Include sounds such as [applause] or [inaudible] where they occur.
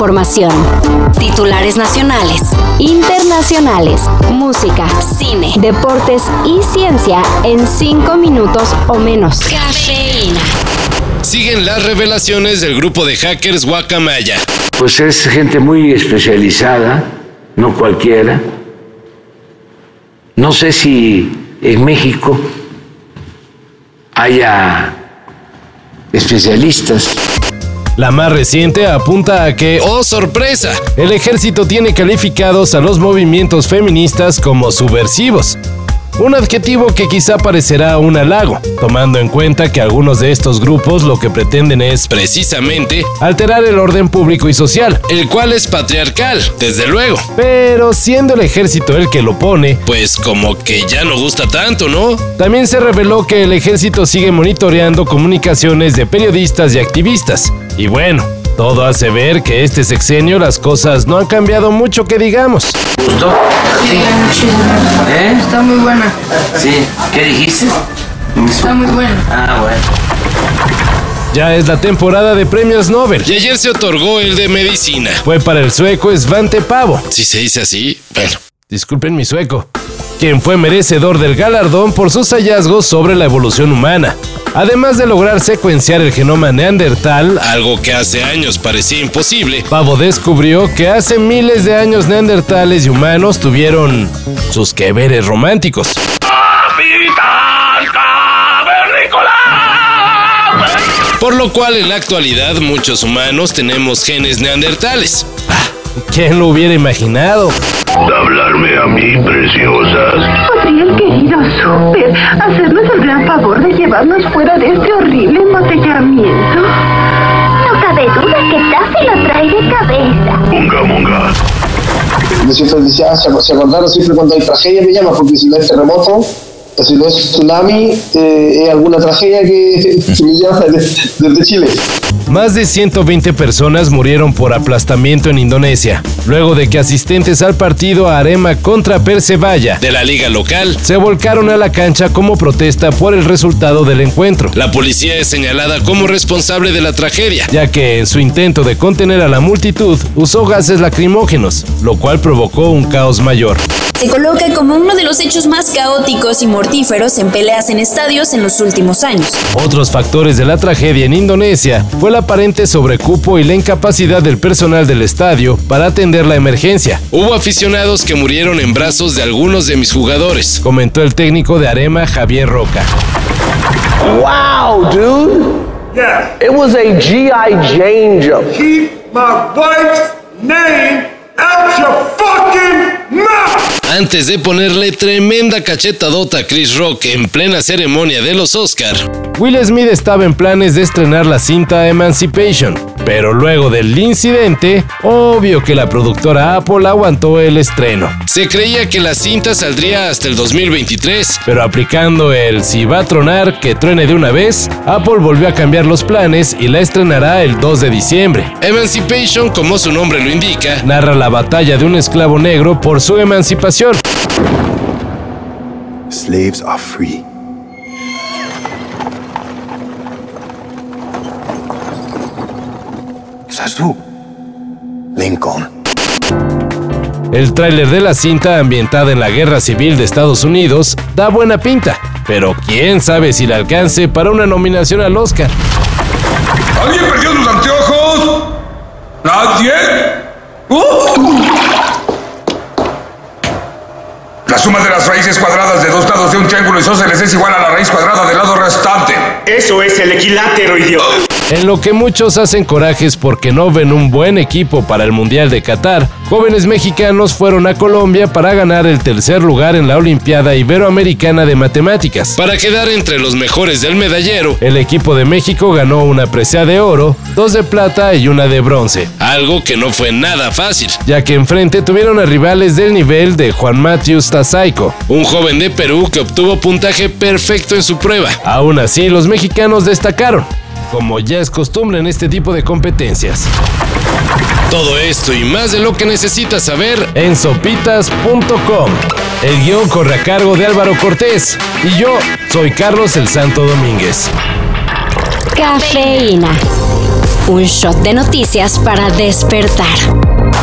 Información. Titulares nacionales, internacionales, música, cine, deportes y ciencia en 5 minutos o menos. Cafeína. Siguen las revelaciones del grupo de hackers Guacamaya. Pues es gente muy especializada, no cualquiera. No sé si en México haya especialistas. La más reciente apunta a que, oh sorpresa, el ejército tiene calificados a los movimientos feministas como subversivos. Un adjetivo que quizá parecerá un halago, tomando en cuenta que algunos de estos grupos lo que pretenden es precisamente alterar el orden público y social, el cual es patriarcal, desde luego. Pero siendo el ejército el que lo pone, pues como que ya no gusta tanto, ¿no? También se reveló que el ejército sigue monitoreando comunicaciones de periodistas y activistas. Y bueno, todo hace ver que este sexenio las cosas no han cambiado mucho que digamos. ¿Gustó? ¿Eh? Está muy buena. Sí. ¿Qué dijiste? Está muy buena. Ah, bueno. Ya es la temporada de premios Nobel. Y ayer se otorgó el de medicina. Fue para el sueco Svante Pavo. Si se dice así, bueno. Disculpen mi sueco. Quien fue merecedor del galardón por sus hallazgos sobre la evolución humana. Además de lograr secuenciar el genoma neandertal, algo que hace años parecía imposible, Pavo descubrió que hace miles de años neandertales y humanos tuvieron sus que veres románticos. Por lo cual en la actualidad muchos humanos tenemos genes neandertales. Ah, ¿Quién lo hubiera imaginado? Mí, preciosas. ¿Podría el querido Super hacernos el gran favor de llevarnos fuera de este horrible embotellamiento? No cabe duda que Taffy lo trae de cabeza. Munga, munga. Siempre dice, ah, se, acordaron siempre cuando hay tragedia, me llama, porque si no es terremoto, o si no es tsunami, eh, es alguna tragedia que, [laughs] que me llama desde, desde Chile. Más de 120 personas murieron por aplastamiento en Indonesia, luego de que asistentes al partido Arema contra Persebaya de la liga local se volcaron a la cancha como protesta por el resultado del encuentro. La policía es señalada como responsable de la tragedia, ya que en su intento de contener a la multitud usó gases lacrimógenos, lo cual provocó un caos mayor. Se coloca como uno de los hechos más caóticos y mortíferos en peleas en estadios en los últimos años. Otros factores de la tragedia en Indonesia fue el aparente sobrecupo y la incapacidad del personal del estadio para atender la emergencia. Hubo aficionados que murieron en brazos de algunos de mis jugadores, comentó el técnico de Arema Javier Roca. Wow, dude. Yeah. It was a G.I. Jane jump. Keep my wife's name out your fucking mouth. Antes de ponerle tremenda cachetadota a Chris Rock en plena ceremonia de los Oscar, Will Smith estaba en planes de estrenar la cinta Emancipation, pero luego del incidente, obvio que la productora Apple aguantó el estreno. Se creía que la cinta saldría hasta el 2023, pero aplicando el si va a tronar, que truene de una vez, Apple volvió a cambiar los planes y la estrenará el 2 de diciembre. Emancipation, como su nombre lo indica, narra la batalla de un esclavo negro por su emancipación. Slaves are free. Lincoln. El tráiler de la cinta ambientada en la Guerra Civil de Estados Unidos da buena pinta, pero quién sabe si le alcance para una nominación al Oscar. ¿Alguien perdió sus anteojos? ¿Nadie? ¡Uh! La suma de las raíces cuadradas de dos lados de un triángulo isósceles es igual a la raíz cuadrada del lado restante. Eso es el equilátero, idiota. En lo que muchos hacen corajes porque no ven un buen equipo para el Mundial de Qatar, jóvenes mexicanos fueron a Colombia para ganar el tercer lugar en la Olimpiada Iberoamericana de Matemáticas. Para quedar entre los mejores del medallero, el equipo de México ganó una presea de oro, dos de plata y una de bronce, algo que no fue nada fácil, ya que enfrente tuvieron a rivales del nivel de Juan Un joven de Perú que obtuvo puntaje perfecto en su prueba. Aún así, los mexicanos destacaron, como ya es costumbre en este tipo de competencias. Todo esto y más de lo que necesitas saber en sopitas.com. El guion corre a cargo de Álvaro Cortés y yo soy Carlos el Santo Domínguez. Cafeína. Un shot de noticias para despertar.